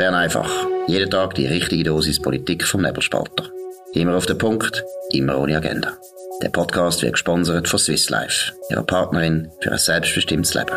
Bern einfach. Jeden Tag die richtige Dosis Politik vom Nebelspalter. Immer auf den Punkt, immer ohne Agenda. Der Podcast wird gesponsert von Swiss Life, ihrer Partnerin für ein selbstbestimmtes Leben.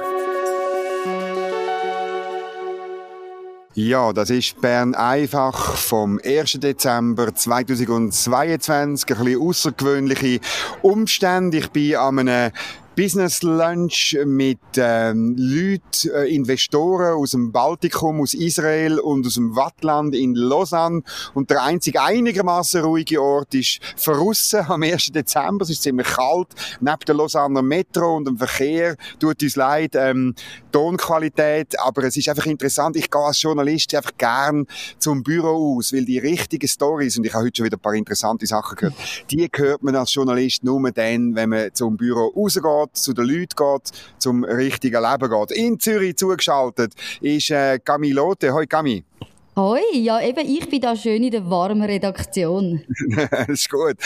Ja, das ist Bern einfach vom 1. Dezember 2022. Ein bisschen außergewöhnliche Umstände. Ich bin an einem Business Lunch mit ähm, Leuten, äh, Investoren aus dem Baltikum, aus Israel und aus dem Wattland in Lausanne. Und der einzige einigermaßen ruhige Ort ist Verrussen am 1. Dezember. Es ist ziemlich kalt. Neben der Lausanner Metro und dem Verkehr tut uns leid. Ähm, Tonqualität, aber es ist einfach interessant. Ich gehe als Journalist einfach gern zum Büro aus, weil die richtigen Stories und ich habe heute schon wieder ein paar interessante Sachen gehört, die hört man als Journalist nur dann, wenn man zum Büro rausgeht geht, zu den Leuten geht, zum richtigen Leben geht. In Zürich zugeschaltet ist äh, Camille Lotte. Hoi Camille. Hoi, ja eben, ich bin da schön in der warmen Redaktion. das ist gut.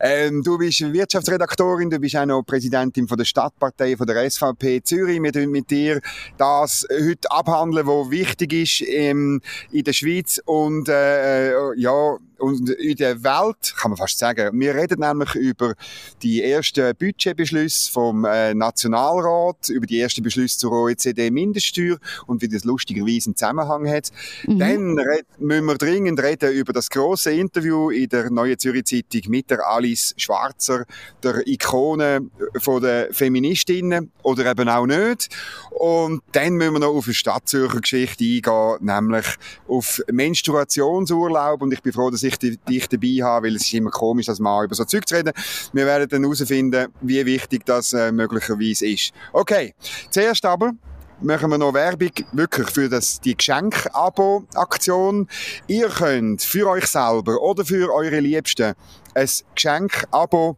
Ähm, du bist Wirtschaftsredaktorin, du bist auch noch Präsidentin von der Stadtpartei von der SVP Zürich. Wir tun mit dir das heute abhandeln, was wichtig ist ähm, in der Schweiz und äh, ja und in der Welt, kann man fast sagen. Wir reden nämlich über die ersten Budgetbeschlüsse vom äh, Nationalrat, über die ersten Beschlüsse zur OECD-Mindeststeuer und wie das lustigerweise einen Zusammenhang hat. Mhm. Dann müssen wir dringend reden über das große Interview in der Neuen Zürich Zeitung mit der Alice Schwarzer, der Ikone von der Feministinnen oder eben auch nicht. Und dann müssen wir noch auf eine Stadtzürcher Geschichte eingehen, nämlich auf Menstruationsurlaub. Und ich bin froh, dass ich dich, dich dabei haben, weil es ist immer komisch, als Mann über so Zeug zu reden. Wir werden dann herausfinden, wie wichtig das äh, möglicherweise ist. Okay, zuerst aber machen wir noch Werbung wirklich für das, die Geschenk-Abo-Aktion. Ihr könnt für euch selber oder für eure Liebsten ein Geschenk-Abo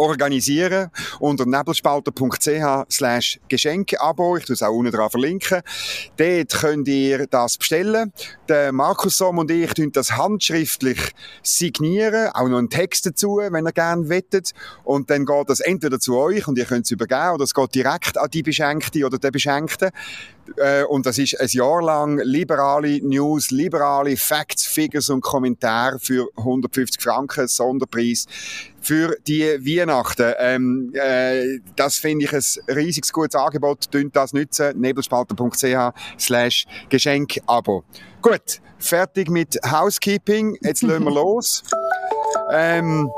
organisieren unter nebelspalter.ch Geschenkeabo. Ich tue es auch unten dran verlinken. Dort könnt ihr das bestellen. Der Markus Somm und ich tun das handschriftlich signieren, auch noch einen Text dazu, wenn ihr gerne wettet. Und dann geht das entweder zu euch und ihr könnt es übergeben oder es geht direkt an die Beschenkte oder den Beschenkten. Äh, und das ist ein Jahr lang liberale News, liberale Facts, Figures und Kommentare für 150 Franken Sonderpreis für die Weihnachten. Ähm, äh, das finde ich ein riesiges gutes Angebot. Tönt das nutzen. nebelspalter.ch slash Geschenkabo. Gut, fertig mit Housekeeping. Jetzt lassen wir los. Ähm,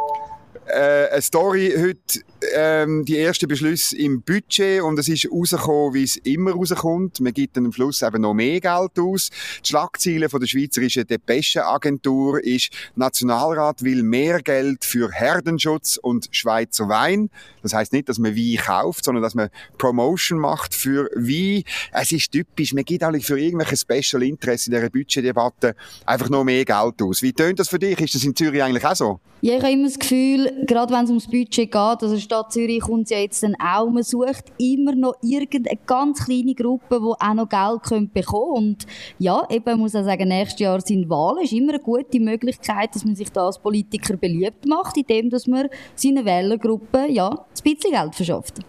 äh, eine Story heute ähm, die ersten Beschlüsse im Budget und es ist rausgekommen, wie es immer rauskommt. Man gibt dann am Schluss eben noch mehr Geld aus. Die Schlagziele von der Schweizerischen Depeschenagentur ist, Nationalrat will mehr Geld für Herdenschutz und Schweizer Wein. Das heißt nicht, dass man Wein kauft, sondern dass man Promotion macht für Wein. Es ist typisch, man gibt alle für irgendwelche Special Interest in dieser Budgetdebatte einfach noch mehr Geld aus. Wie tönt das für dich? Ist das in Zürich eigentlich auch so? Ja, ich habe immer das Gefühl, gerade wenn es ums Budget geht, also Stadt Zürich kommt ja jetzt dann auch, man sucht immer noch irgendeine ganz kleine Gruppe, die auch noch Geld bekommen können. Und ja, eben, muss auch sagen, nächstes Jahr sind Wahlen, ist immer eine gute Möglichkeit, dass man sich da als Politiker beliebt macht, indem dass man seine Wählergruppe, ja, ein bisschen Geld verschafft.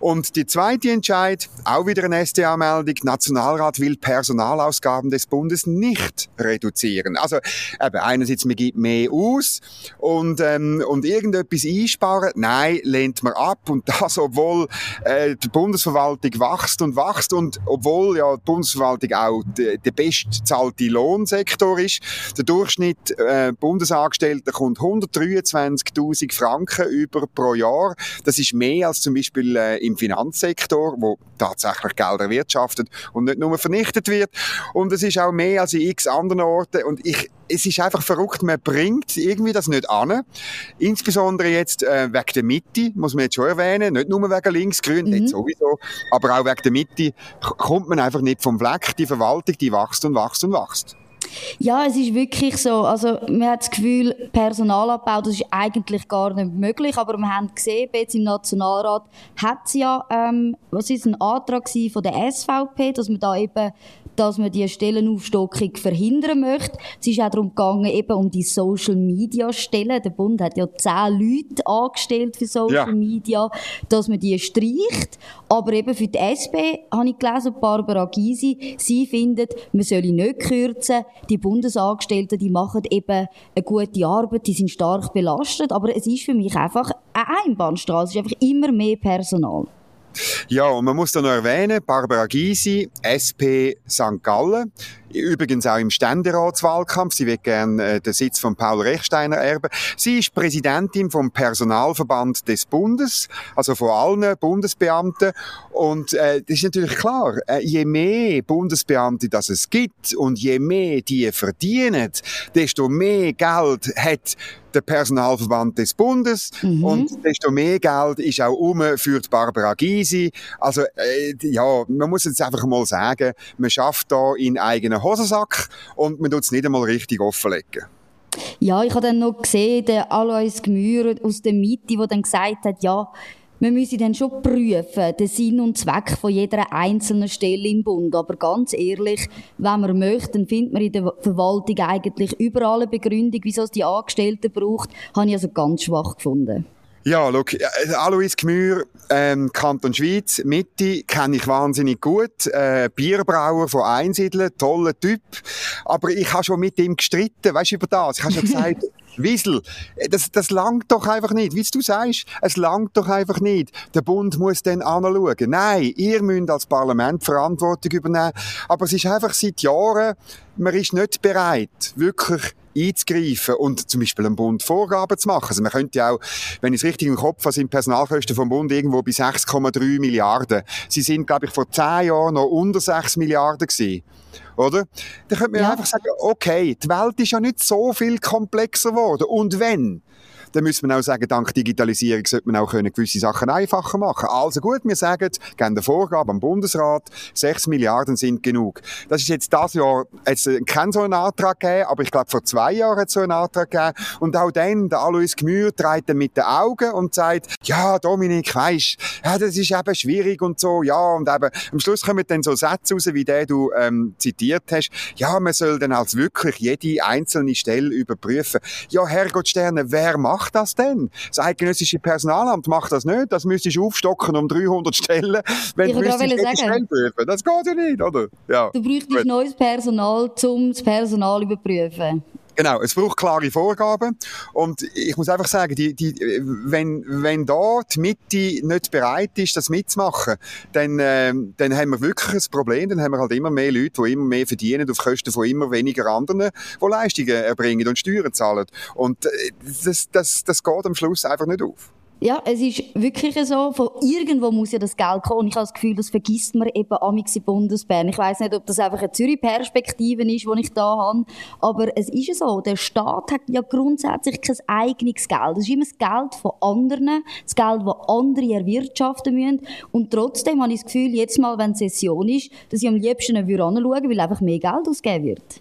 Und die zweite Entscheid, auch wieder eine SDA-Meldung, Nationalrat will Personalausgaben des Bundes nicht reduzieren. Also eben, einerseits, man gibt mehr aus und, ähm, und irgendetwas einsparen, nein, lehnt man ab. Und das, obwohl äh, die Bundesverwaltung wächst und wächst und obwohl ja die Bundesverwaltung auch der bestzahlte Lohnsektor ist. Der Durchschnitt äh, Bundesangestellter kommt 123.000 Franken über pro Jahr. Das ist mehr als zum Beispiel Beispiel äh, im Finanzsektor, wo tatsächlich Geld erwirtschaftet und nicht nur vernichtet wird. Und es ist auch mehr als in x anderen Orten. Und ich, es ist einfach verrückt, man bringt irgendwie das nicht an. Insbesondere jetzt äh, wegen der Mitte, muss man jetzt schon erwähnen, nicht nur wegen links, grün, mhm. sowieso, aber auch wegen der Mitte kommt man einfach nicht vom Fleck. Die Verwaltung, die wächst und wächst und wächst. Ja, es ist wirklich so. Also, man hat das Gefühl, Personalabbau, das ist eigentlich gar nicht möglich. Aber wir haben gesehen, jetzt im Nationalrat hat es ja, ähm, was ist ein Antrag von der SVP, dass man da eben dass man die Stellenaufstockung verhindern möchte. Es ist auch darum gegangen, eben um die Social Media Stellen. Der Bund hat ja zehn Leute angestellt für Social ja. Media, dass man die streicht. Aber eben für die SP habe ich gelesen, Barbara Gysi, sie findet, man solle nicht kürzen. Die Bundesangestellten, die machen eben eine gute Arbeit, die sind stark belastet. Aber es ist für mich einfach eine Einbahnstraße. Es ist einfach immer mehr Personal. Ja, und man muss da noch erwähnen, Barbara Gysi, SP St. Gallen, übrigens auch im Ständeratswahlkampf. Sie wird gerne äh, den Sitz von Paul Rechsteiner erben. Sie ist Präsidentin vom Personalverband des Bundes, also von allen Bundesbeamten. Und äh, das ist natürlich klar, äh, je mehr Bundesbeamte das es gibt und je mehr die verdienen, desto mehr Geld hat der Personalverband des Bundes mhm. und desto mehr Geld ist auch um für die Barbara Gysi. Also äh, ja, man muss jetzt einfach mal sagen, man schafft da in Hosensack und man tut es nicht einmal richtig offenlegen. Ja, ich habe dann noch gesehen, der Alois Gmür aus der Mitte, der dann gesagt hat, ja, wir müssen dann schon prüfen, den Sinn und Zweck von jeder einzelnen Stelle im Bund. Aber ganz ehrlich, wenn man möchte, dann findet man in der Verwaltung eigentlich überall eine Begründung, wieso es die Angestellten braucht. Habe ich also ganz schwach gefunden. Ja, look, Alois Gmür, ähm, Kanton Schweiz, Mitte, kenne ich wahnsinnig gut. Äh, Bierbrauer von Einsiedeln, toller Typ. Aber ich habe schon mit ihm gestritten, weißt du, über das. Ich habe schon gesagt, Wiesel, das, das langt doch einfach nicht. Wie du sagst, es langt doch einfach nicht. Der Bund muss dann anschauen. Nein, ihr müsst als Parlament Verantwortung übernehmen. Aber es ist einfach seit Jahren, man ist nicht bereit, wirklich einzugreifen und zum Beispiel einem Bund Vorgaben zu machen. Also man könnte ja auch, wenn ich es richtig im Kopf habe, sind Personalkosten vom Bund irgendwo bei 6,3 Milliarden. Sie sind, glaube ich, vor zehn Jahren noch unter 6 Milliarden gewesen oder? Dann könnte man ja. einfach sagen, okay, die Welt ist ja nicht so viel komplexer geworden. Und wenn, dann müssen wir auch sagen, dank Digitalisierung sollte man auch können gewisse Sachen einfacher machen. Also gut, wir sagen, geben eine Vorgabe am Bundesrat, 6 Milliarden sind genug. Das ist jetzt das Jahr, jetzt kein so einen Antrag gegeben, aber ich glaube, vor zwei Jahren hat es so einen Antrag gegeben. Und auch dann, der Alois Gmür dreht dann mit den Augen und sagt, ja, Dominik, weisst, ja, das ist eben schwierig und so, ja, und eben, am Schluss kommen dann so Sätze raus, wie der du ähm, zitiert hast. Ja, man soll dann als wirklich jede einzelne Stelle überprüfen. Ja, Herrgott Sterne, wer macht macht das denn? Das eidgenössische Personalamt macht das nicht. Das müsstest du aufstocken um 300 Stellen, wenn ich du müsstest sagen. prüfen. Das geht ja nicht, oder? Ja. Du bräuchtest neues Personal, um das Personal überprüfen. Genau, es braucht klare Vorgaben. Und ich muss einfach sagen, die, die, wenn, wenn da die Mitte nicht bereit ist, das mitzumachen, dann, äh, dann haben wir wirklich ein Problem. Dann haben wir halt immer mehr Leute, die immer mehr verdienen auf Kosten von immer weniger anderen, die Leistungen erbringen und Steuern zahlen. Und äh, das, das, das geht am Schluss einfach nicht auf. Ja, es ist wirklich so, von irgendwo muss ja das Geld kommen. Und ich habe das Gefühl, das vergisst man eben amix in Bundesbern. Ich weiß nicht, ob das einfach eine Zürich-Perspektive ist, die ich da habe. Aber es ist ja so, der Staat hat ja grundsätzlich kein eigenes Geld. Das ist immer das Geld von anderen, das Geld, das andere erwirtschaften müssen. Und trotzdem habe ich das Gefühl, jetzt mal, wenn Session ist, dass ich am liebsten anschauen weil einfach mehr Geld ausgegeben wird.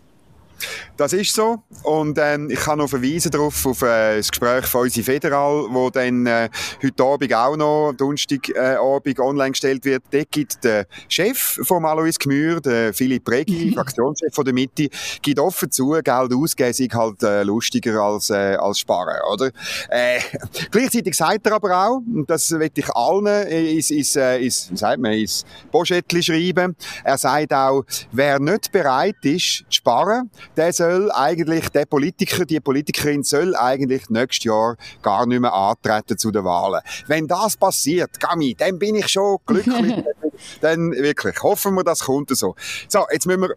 Das ist so. Und ähm, ich kann noch verweisen darauf auf äh, das Gespräch von unserer Federal, wo dann äh, heute Abend auch noch, Donnerstag äh, online gestellt wird. Dort gibt der Chef von Alois Gmür, der Philipp Regi, Fraktionschef von der Mitte, gibt offen zu, Geld ausgeben sei halt äh, lustiger als, äh, als sparen, oder? Äh, gleichzeitig sagt er aber auch, und das will ich allen ins, ins, äh, ins, wie sagt man, ins Poschettli schreiben, er sagt auch, wer nicht bereit ist zu sparen, der soll eigentlich, der Politiker, die Politikerin soll eigentlich nächstes Jahr gar nicht mehr antreten zu den Wahlen. Wenn das passiert, Gami, dann bin ich schon glücklich. dann wirklich, hoffen wir, das kommt so. So, jetzt müssen wir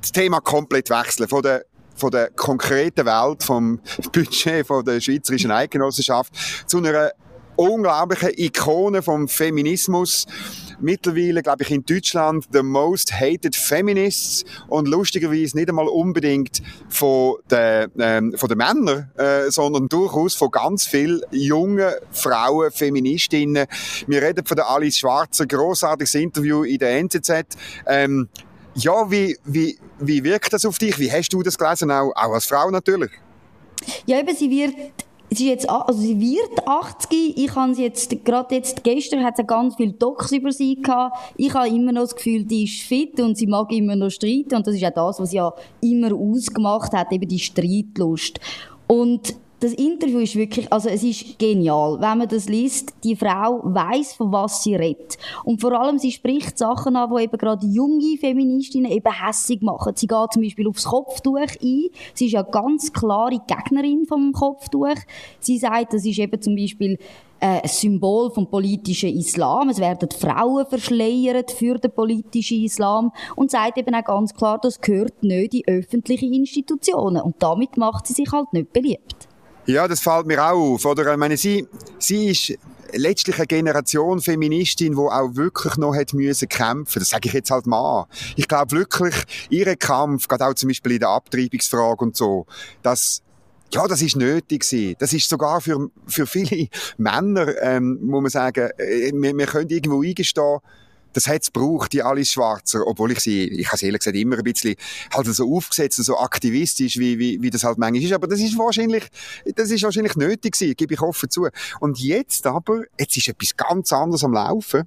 das Thema komplett wechseln. Von der von der konkreten Welt, vom Budget von der Schweizerischen Eidgenossenschaft zu einer unglaublichen Ikone vom Feminismus. Mittlerweile, glaube ich, in Deutschland the most hated feminists und lustigerweise nicht einmal unbedingt von den, ähm, von den Männern, äh, sondern durchaus von ganz vielen jungen Frauen, Feministinnen. Wir reden von der Alice Schwarzer, großartiges Interview in der NZZ. Ähm, ja, wie, wie, wie wirkt das auf dich? Wie hast du das gelesen, auch, auch als Frau natürlich? Ja, eben, sie wird Sie, jetzt, also sie wird 80. Ich habe sie jetzt, gerade jetzt, gestern hat sie ganz viel Docs über sie gehabt. Ich habe immer noch das Gefühl, die ist fit und sie mag immer noch streiten. Und das ist auch das, was sie ja immer ausgemacht hat, eben die Streitlust. Und das Interview ist wirklich, also es ist genial. Wenn man das liest, die Frau weiß, von was sie redet. Und vor allem, sie spricht Sachen an, die eben gerade junge Feministinnen eben hässig machen. Sie geht zum Beispiel aufs Kopftuch ein. Sie ist ja ganz klare Gegnerin vom Kopftuch. Sie sagt, das ist eben zum Beispiel äh, ein Symbol vom politischen Islam. Es werden Frauen verschleiert für den politischen Islam und sagt eben auch ganz klar, das gehört nicht in öffentliche Institutionen. Und damit macht sie sich halt nicht beliebt. Ja, das fällt mir auch auf. Oder, ich meine, sie, sie ist letztlich eine Generation Feministin, die auch wirklich noch hat müssen kämpfen. Das sage ich jetzt halt mal. Ich glaube wirklich, ihre Kampf, gerade auch zum Beispiel in der Abtreibungsfrage und so, dass ja, das ist nötig gewesen. Das ist sogar für, für viele Männer, ähm, muss man sagen, äh, wir, wir können irgendwo eingestehen, das hat es gebraucht, die Alice Schwarzer, obwohl ich sie, ich habe ehrlich gesagt immer ein bisschen halt so aufgesetzt, so aktivistisch, wie, wie, wie das halt manchmal ist. Aber das ist wahrscheinlich, das ist wahrscheinlich nötig gewesen, gebe ich offen zu. Und jetzt aber, jetzt ist etwas ganz anderes am Laufen.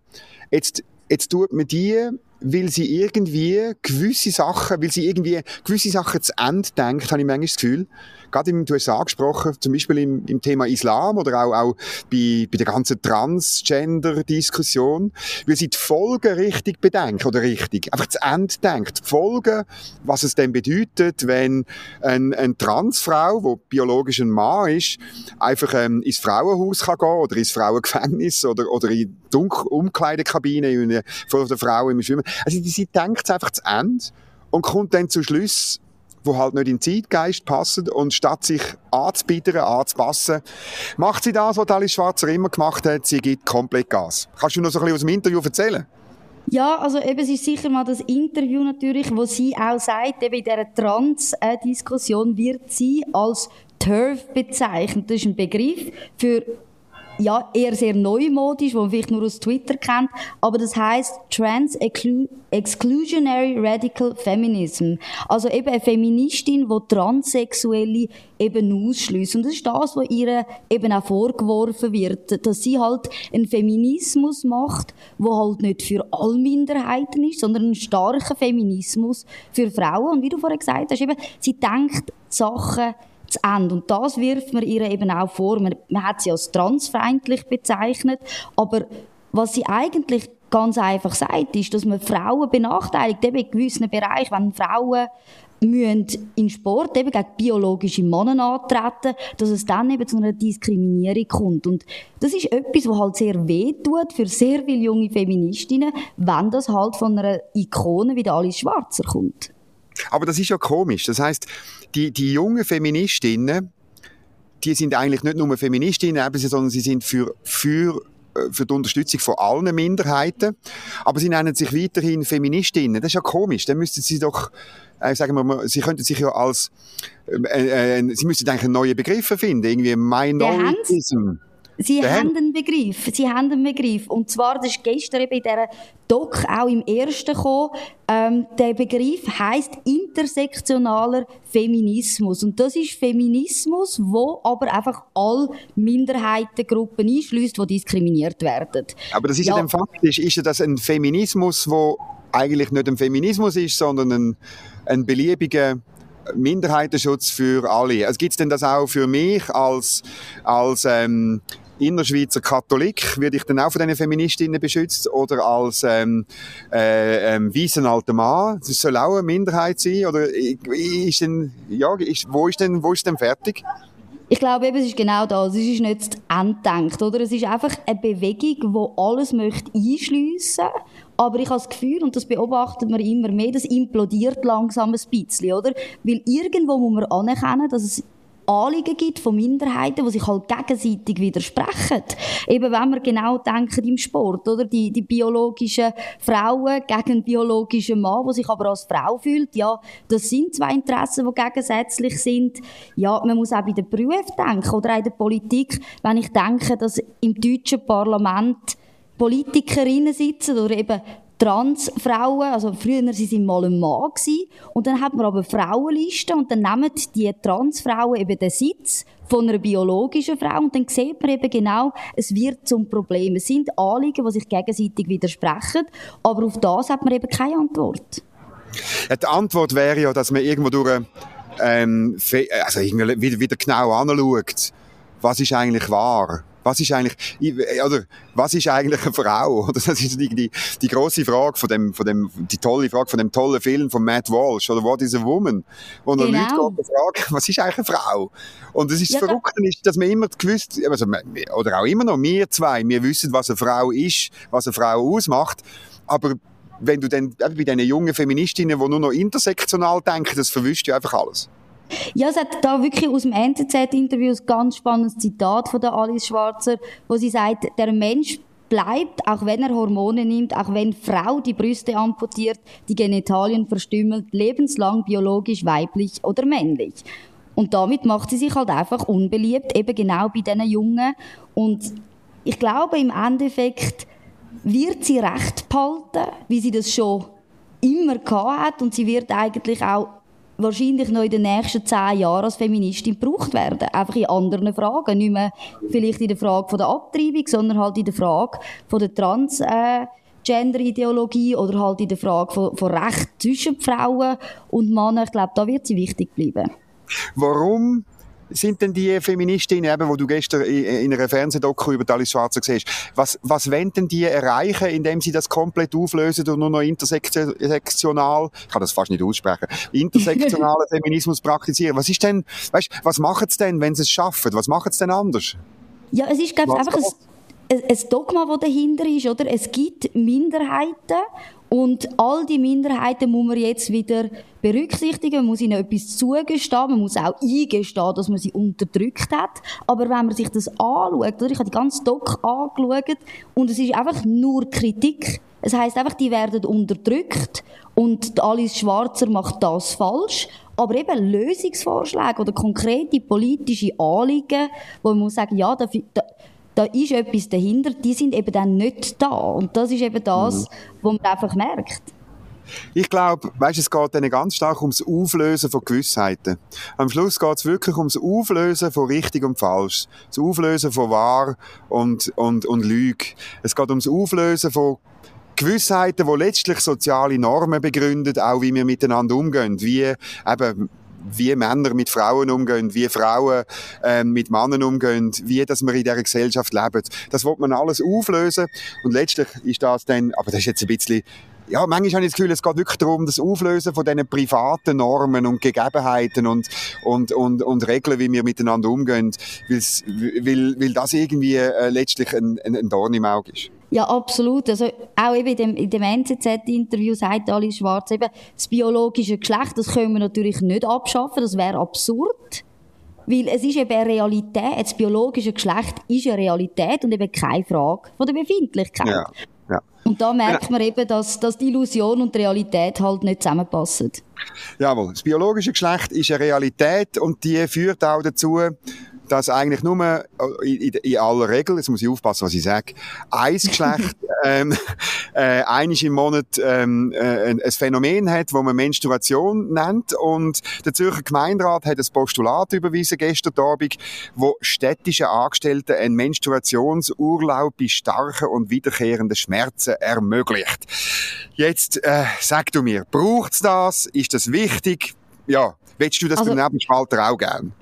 Jetzt, jetzt tut man die weil sie irgendwie gewisse Sachen, weil sie irgendwie gewisse Sachen zu Ende denkt, habe ich manchmal das Gefühl. Gerade im, du hast es angesprochen, zum Beispiel im, im Thema Islam oder auch, auch bei, bei der ganzen Transgender-Diskussion, weil sie die Folgen richtig bedenkt oder richtig, einfach zu Ende denkt. Folgen, was es denn bedeutet, wenn eine, eine Transfrau, die biologisch ein Mann ist, einfach ähm, ins Frauenhaus kann gehen oder ins Frauengefängnis oder, oder in die Umkleidekabine vor der Frau im Schwimmen. Also sie denkt es einfach zu Ende und kommt dann zu Schluss, wo halt nicht in den Zeitgeist passen und statt sich anzubieten, anzupassen, macht sie das, was Alice Schwarzer immer gemacht hat, sie gibt komplett Gas. Kannst du noch so ein bisschen aus dem Interview erzählen? Ja, also eben, es ist sicher mal das Interview natürlich, wo sie auch sagt, eben in dieser Trans-Diskussion wird sie als TERF bezeichnet. Das ist ein Begriff für ja, eher sehr neumodisch, wo man vielleicht nur aus Twitter kennt, aber das heißt Trans Exclusionary Radical Feminism. Also eben eine Feministin, die Transsexuelle eben ausschließt. Und das ist das, was ihr eben auch vorgeworfen wird, dass sie halt einen Feminismus macht, wo halt nicht für alle Minderheiten ist, sondern einen starken Feminismus für Frauen. Und wie du vorhin gesagt hast, eben, sie denkt Sachen zu Ende. Und das wirft man ihr eben auch vor. Man, man hat sie als transfeindlich bezeichnet, aber was sie eigentlich ganz einfach sagt, ist, dass man Frauen benachteiligt, eben in gewissen Bereichen, wenn Frauen müssen in Sport eben gegen biologische Männer antreten, dass es dann eben zu einer Diskriminierung kommt. Und das ist etwas, was halt sehr weh tut für sehr viele junge Feministinnen, wenn das halt von einer Ikone wie der Alice Schwarzer kommt. Aber das ist ja komisch. Das heißt, die, die jungen Feministinnen, die sind eigentlich nicht nur Feministinnen, sondern sie sind für, für äh, für die Unterstützung von allen Minderheiten. Aber sie nennen sich weiterhin Feministinnen. Das ist ja komisch. Dann müssten sie doch, äh, sagen wir mal, sie könnten sich ja als, äh, äh, sie müssten eigentlich einen neuen Begriff finden. Irgendwie Minoritism. Sie haben einen Begriff. Sie haben einen Begriff. Und zwar, das ist gestern eben in dieser Doc auch im ersten gekommen. Ähm, der Begriff heißt intersektionaler Feminismus. Und das ist Feminismus, wo aber einfach alle Minderheitengruppen einschließt, die diskriminiert werden. Aber das ist ja, ja dann faktisch, ist ja das ein Feminismus, wo eigentlich nicht ein Feminismus ist, sondern ein, ein beliebiger Minderheitenschutz für alle. Also gibt es denn das auch für mich als, als ähm, Innerschweizer Katholik, werde ich dann auch von diesen Feministinnen beschützt oder als ähm, äh, ähm, weißen alter Mann? Das soll auch eine Minderheit sein oder ist denn, ja, ist, wo ist denn, wo ist denn fertig? Ich glaube eben, es ist genau das. Es ist nicht enddenkt, oder? Es ist einfach eine Bewegung, die alles möchte einschliessen aber ich habe das Gefühl, und das beobachtet man immer mehr, das implodiert langsam ein bisschen, oder? Weil irgendwo muss man anerkennen, dass es Anliegen gibt von Minderheiten, die sich halt gegenseitig widersprechen. Eben wenn wir genau denken im Sport, oder? Die, die biologischen Frauen gegen einen biologischen Mann, der sich aber als Frau fühlt, ja, das sind zwei Interessen, die gegensätzlich sind. Ja, man muss auch bei den Berufen denken oder auch in der Politik, wenn ich denke, dass im deutschen Parlament Politikerinnen sitzen oder eben Transfrauen, also früher waren sie mal ein Mann gewesen, und dann hat man aber Frauenlisten und dann nehmen die Transfrauen eben den Sitz von einer biologischen Frau und dann sieht man eben genau, es wird zum Problem. Es sind Anliegen, die sich gegenseitig widersprechen, aber auf das hat man eben keine Antwort. Ja, die Antwort wäre ja, dass man irgendwo durch, ähm, also wieder, wieder genau anschaut, was ist eigentlich wahr was ist eigentlich, oder, was ist eigentlich eine Frau? Oder das ist die, die, die grosse Frage von dem, von dem, die tolle Frage von dem tollen Film von Matt Walsh, oder What is a Woman? Wo genau. Leute gehen fragen, was ist eigentlich eine Frau? Und das ist ja, das Verrückte, ist, dass man immer gewusst, also, oder auch immer noch, wir zwei, wir wissen, was eine Frau ist, was eine Frau ausmacht, aber wenn du dann bei diesen jungen Feministinnen, die nur noch intersektional denken, das verwischt ja einfach alles. Ja, es hat da wirklich aus dem NZZ-Interview ein ganz spannendes Zitat von der Alice Schwarzer, wo sie sagt, der Mensch bleibt, auch wenn er Hormone nimmt, auch wenn Frau die Brüste amputiert, die Genitalien verstümmelt, lebenslang biologisch weiblich oder männlich. Und damit macht sie sich halt einfach unbeliebt, eben genau bei diesen Jungen. Und ich glaube, im Endeffekt wird sie Recht behalten, wie sie das schon immer gehabt hat und sie wird eigentlich auch wahrscheinlich noch in den nächsten zehn Jahren als Feministin gebraucht werden. Einfach in anderen Fragen. Nicht mehr vielleicht in der Frage von der Abtreibung, sondern halt in der Frage von der Trans- äh, Gender-Ideologie oder halt in der Frage von, von Recht zwischen Frauen und Männern. Ich glaube, da wird sie wichtig bleiben. Warum sind denn die Feministinnen, eben, wo du gestern in einer Fernsehdoku über Alice Schwarzer siehst, was, was wollen denn die erreichen, indem sie das komplett auflösen und nur noch intersektional, ich kann das fast nicht aussprechen, intersektionalen Feminismus praktizieren? Was ist denn, weißt, was machen sie denn, wenn sie es schaffen? Was machen sie denn anders? Ja, es ist, glaube ich, einfach ein, ein Dogma, das dahinter ist, oder? Es gibt Minderheiten und all die Minderheiten muss man jetzt wieder berücksichtigen. Man muss ihnen etwas zugestehen. Man muss auch eingestehen, dass man sie unterdrückt hat. Aber wenn man sich das anschaut, oder? Ich habe die ganze Doc angeschaut und es ist einfach nur Kritik. Es heißt einfach, die werden unterdrückt und Alice Schwarzer macht das falsch. Aber eben Lösungsvorschläge oder konkrete politische Anliegen, wo man muss sagen, ja, da, da ist etwas dahinter, die sind eben dann nicht da. Und das ist eben das, mhm. was man einfach merkt. Ich glaube, weißt, es geht dann ganz stark ums Auflösen von Gewissheiten. Am Schluss geht es wirklich ums Auflösen von richtig und falsch. Das Auflösen von wahr und, und, und Lüge. Es geht ums Auflösen von Gewissheiten, die letztlich soziale Normen begründet, auch wie wir miteinander umgehen. Wie eben wie Männer mit Frauen umgehen, wie Frauen äh, mit Männern umgehen, wie dass wir in dieser Gesellschaft leben. Das wird man alles auflösen und letztlich ist das dann, aber das ist jetzt ein bisschen ja, manchmal habe ich das Gefühl, es geht wirklich darum, das Auflösen von diesen privaten Normen und Gegebenheiten und, und, und, und Regeln, wie wir miteinander umgehen, weil, weil das irgendwie äh, letztlich ein, ein, ein Dorn im Auge ist. Ja, absolut. Also, auch eben in dem, in dem NZZ-Interview sagt Alice Schwarz eben, das biologische Geschlecht, das können wir natürlich nicht abschaffen, das wäre absurd. Weil es ist eben eine Realität, das biologische Geschlecht ist eine Realität und eben keine Frage von der Befindlichkeit. Ja, ja. Und da merkt man eben, dass, dass die Illusion und die Realität halt nicht zusammenpassen. Jawohl, das biologische Geschlecht ist eine Realität und die führt auch dazu, dass eigentlich nur äh, in, in, aller Regel, jetzt muss ich aufpassen, was ich sage, ein Geschlecht ähm, äh, einisch im Monat ähm, äh, ein, ein Phänomen hat, wo man Menstruation nennt und der Zürcher Gemeinderat hat ein Postulat überwiesen gestern Abend, wo städtische Angestellte einen Menstruationsurlaub bei starken und wiederkehrenden Schmerzen ermöglicht. Jetzt äh, sag du mir, braucht's das? Ist das wichtig? Ja, willst du das also, beim Nebenspalter auch gern?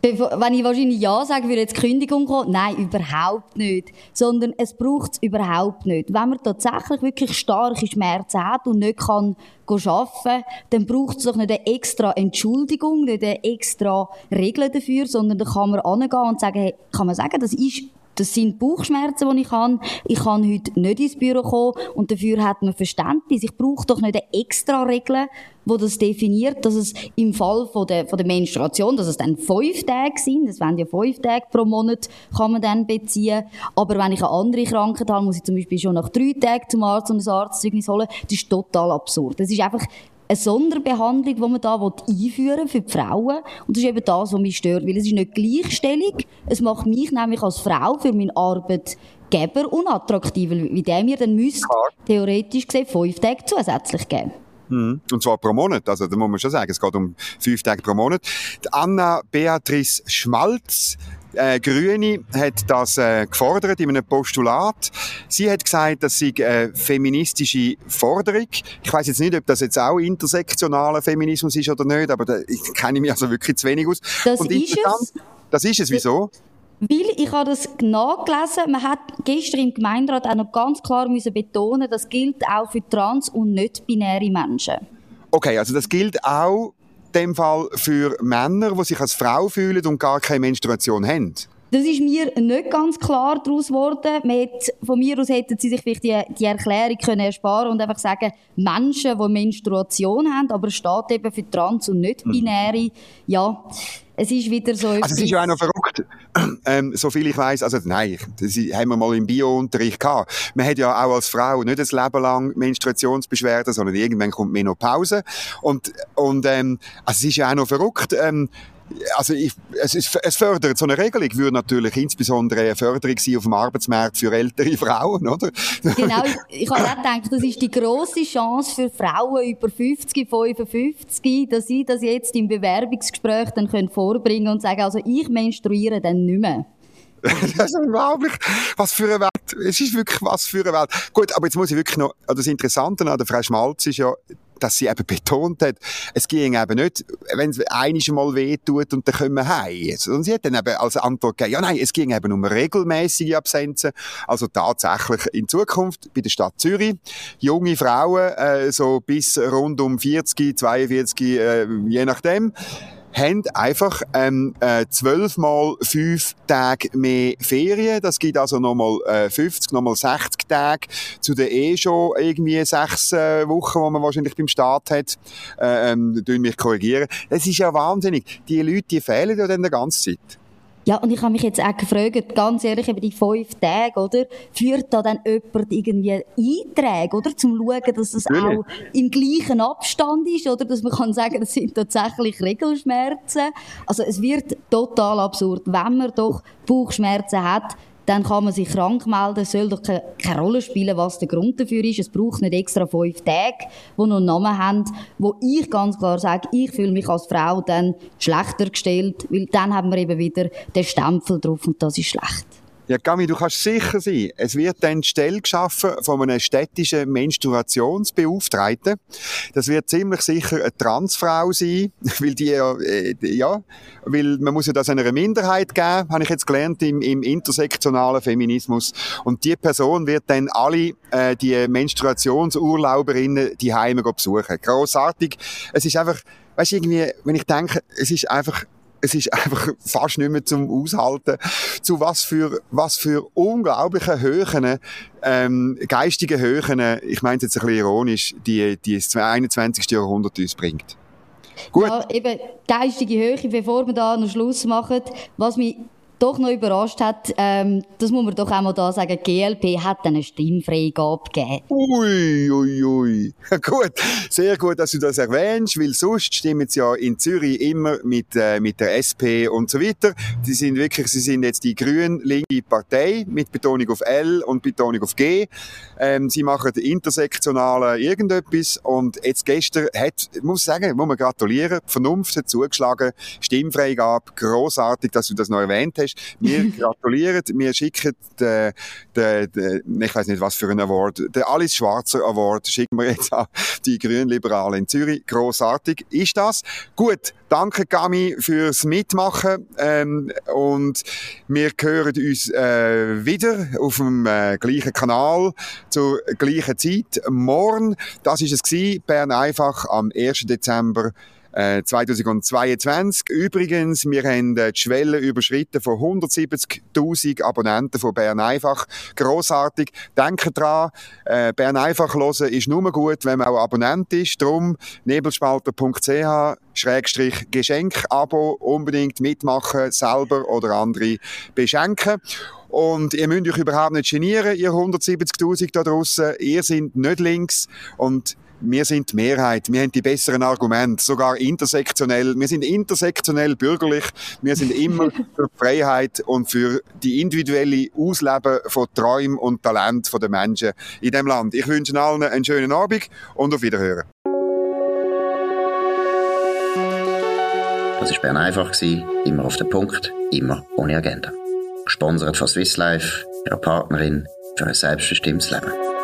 Wenn ich wahrscheinlich Ja sage, würde jetzt Kündigung kommen. Nein, überhaupt nicht. Sondern es braucht es überhaupt nicht. Wenn man tatsächlich wirklich starke Schmerzen hat und nicht kann arbeiten, dann braucht es doch nicht eine extra Entschuldigung, nicht eine extra Regel dafür, sondern da kann man angehen und sagen, hey, kann man sagen, das ist das sind Bauchschmerzen, die ich habe. Ich kann heute nicht ins Büro kommen und dafür hat man Verständnis. Ich brauche doch nicht eine extra Regel, wo das definiert, dass es im Fall von der, von der Menstruation, dass es dann fünf Tage sind, das werden ja fünf Tage pro Monat, kann man dann beziehen. Aber wenn ich eine andere Krankheit habe, muss ich zum Beispiel schon nach drei Tagen zum Arzt und ein Arztzeugnis holen. Das ist total absurd. Das ist einfach eine Sonderbehandlung, die man da einführen für die Frauen. Und das ist eben das, was mich stört. Weil es ist nicht Gleichstellung. Es macht mich nämlich als Frau für meine Arbeit Geber unattraktiv, wie der mir dann müsste theoretisch gesehen fünf Tage zusätzlich geben. Mhm. Und zwar pro Monat. Also, da muss man schon sagen, es geht um fünf Tage pro Monat. Die Anna Beatrice Schmalz, äh, Grüne, hat das äh, gefordert in einem Postulat. Sie hat gesagt, das sei eine feministische Forderung. Ich weiß jetzt nicht, ob das jetzt auch intersektionaler Feminismus ist oder nicht, aber da ich kenne mich also wirklich zu wenig aus. Das Und ist es. Das ist es. Wieso? Weil ich habe das nachgelesen, man hat gestern im Gemeinderat auch noch ganz klar müssen betonen, das gilt auch für trans- und nicht-binäre Menschen. Okay, also das gilt auch dem Fall für Männer, die sich als Frau fühlen und gar keine Menstruation haben. Das ist mir nicht ganz klar daraus geworden. von mir aus hätten sie sich vielleicht die, die Erklärung können ersparen und einfach sagen, Menschen, die Menstruation haben, aber es steht eben für Trans- und Nicht-Binäre. Mhm. Ja, es ist wieder so Also es ist ja auch noch verrückt. Ähm, so viel ich weiß, also nein, das haben wir mal im Bio-Unterricht gehabt. Man hat ja auch als Frau nicht ein Leben lang Menstruationsbeschwerden, sondern irgendwann kommt Menopause. Und, und ähm, also es ist ja auch noch verrückt. Ähm, also ich, es, ist, es fördert so eine Regelung, würde natürlich insbesondere eine Förderung sein auf dem Arbeitsmarkt für ältere Frauen, oder? Genau, ich, ich habe auch gedacht, das ist die grosse Chance für Frauen über 50, 55, dass sie das jetzt im Bewerbungsgespräch dann können vorbringen und sagen, also ich menstruiere dann nicht mehr. das ist unglaublich. Was für eine Welt. Es ist wirklich was für eine Welt. Gut, aber jetzt muss ich wirklich noch, das Interessante an der Frau Schmalz ist ja, dass sie eben betont hat, es ging eben nicht, wenn es einiges mal weh tut und dann können wir heim. Und sie hat dann eben als Antwort gegeben, ja nein, es ging eben um regelmäßige Absenzen, also tatsächlich in Zukunft bei der Stadt Zürich, junge Frauen, äh, so bis rund um 40, 42, äh, je nachdem, haben einfach ähm, äh, zwölfmal fünf Tage mehr Ferien. Das gibt also nochmal äh, 50, nochmal 60 Tage zu den eh schon irgendwie sechs äh, Wochen, die man wahrscheinlich beim Start hat. Äh, ähm, mich korrigieren. Das ist ja wahnsinnig. Die Leute, die fehlen ja dann die ganze Zeit. Ja, und ich habe mich jetzt auch gefragt, ganz ehrlich, über die fünf Tage, oder? Führt da dann jemand irgendwie Einträge, oder? Zum schauen, dass das Natürlich. auch im gleichen Abstand ist, oder? Dass man kann sagen, das sind tatsächlich Regelschmerzen. Also, es wird total absurd. Wenn man doch Bauchschmerzen hat, dann kann man sich krank melden. Es soll doch keine, keine, Rolle spielen, was der Grund dafür ist. Es braucht nicht extra fünf Tage, die noch einen Namen haben, wo ich ganz klar sage, ich fühle mich als Frau dann schlechter gestellt, weil dann haben wir eben wieder den Stempel drauf und das ist schlecht. Ja, Gami, du kannst sicher sein, es wird dann Stelle geschaffen von einem städtischen Menstruationsbeauftragten. Das wird ziemlich sicher eine Transfrau sein, weil die äh, ja, weil man muss ja das einer Minderheit geben, habe ich jetzt gelernt im, im intersektionalen Feminismus. Und die Person wird dann alle äh, die Menstruationsurlauberinnen die Heime besuchen. Großartig. Es ist einfach, weißt irgendwie, wenn ich denke, es ist einfach es ist einfach fast nicht mehr zum Aushalten, zu was für, was für unglaubliche Höhen, ähm, geistige Höhen, ich meine jetzt ein bisschen ironisch, die, die das 21. Jahrhundert uns bringt. Gut. Ja, eben geistige Höhe, bevor wir da noch Schluss machen, was mich doch noch überrascht hat, ähm, das muss man doch auch mal da sagen, GLP hat eine Stimmfreigabe gegeben. Ui, ui, ui. gut, sehr gut, dass du das erwähnst, weil sonst stimmen sie ja in Zürich immer mit, äh, mit der SP und so weiter. Die sind wirklich, sie sind jetzt die grün-linke Partei mit Betonung auf L und Betonung auf G. Ähm, sie machen intersektionale irgendetwas und jetzt gestern hat, muss sagen, muss man gratulieren, die Vernunft hat zugeschlagen, Stimmfreigabe, großartig, dass du das noch erwähnt hast hast. Wir gratulieren, wir schicken den, den, den, ich weiß nicht was für einen Award, den Alice Schwarzer Award schicken wir jetzt an die Grünliberalen in Zürich. Großartig ist das. Gut, danke Gami fürs Mitmachen ähm, und wir hören uns äh, wieder auf dem äh, gleichen Kanal zur gleichen Zeit morgen. Das ist es gewesen, Bern einfach am 1. Dezember 2022. Äh, Übrigens, wir haben äh, die Schwelle überschritten von 170.000 Abonnenten von Bern einfach. Grossartig. Denkt dran, äh, Bern einfach hören ist nur gut, wenn man auch Abonnent ist. Drum nebelspalter.ch Schrägstrich Geschenk-Abo unbedingt mitmachen, selber oder andere beschenken. Und ihr müsst euch überhaupt nicht genieren, ihr 170.000 da draussen. Ihr seid nicht links und wir sind die Mehrheit, wir haben die besseren Argumente, sogar intersektionell. Wir sind intersektionell bürgerlich, wir sind immer für Freiheit und für die individuelle Ausleben von Träumen und Talent der Menschen in diesem Land. Ich wünsche allen einen schönen Abend und auf Wiederhören. Das war Bern einfach, immer auf den Punkt, immer ohne Agenda. Gesponsert von Swiss Life, ihrer Partnerin für ein selbstbestimmtes Leben.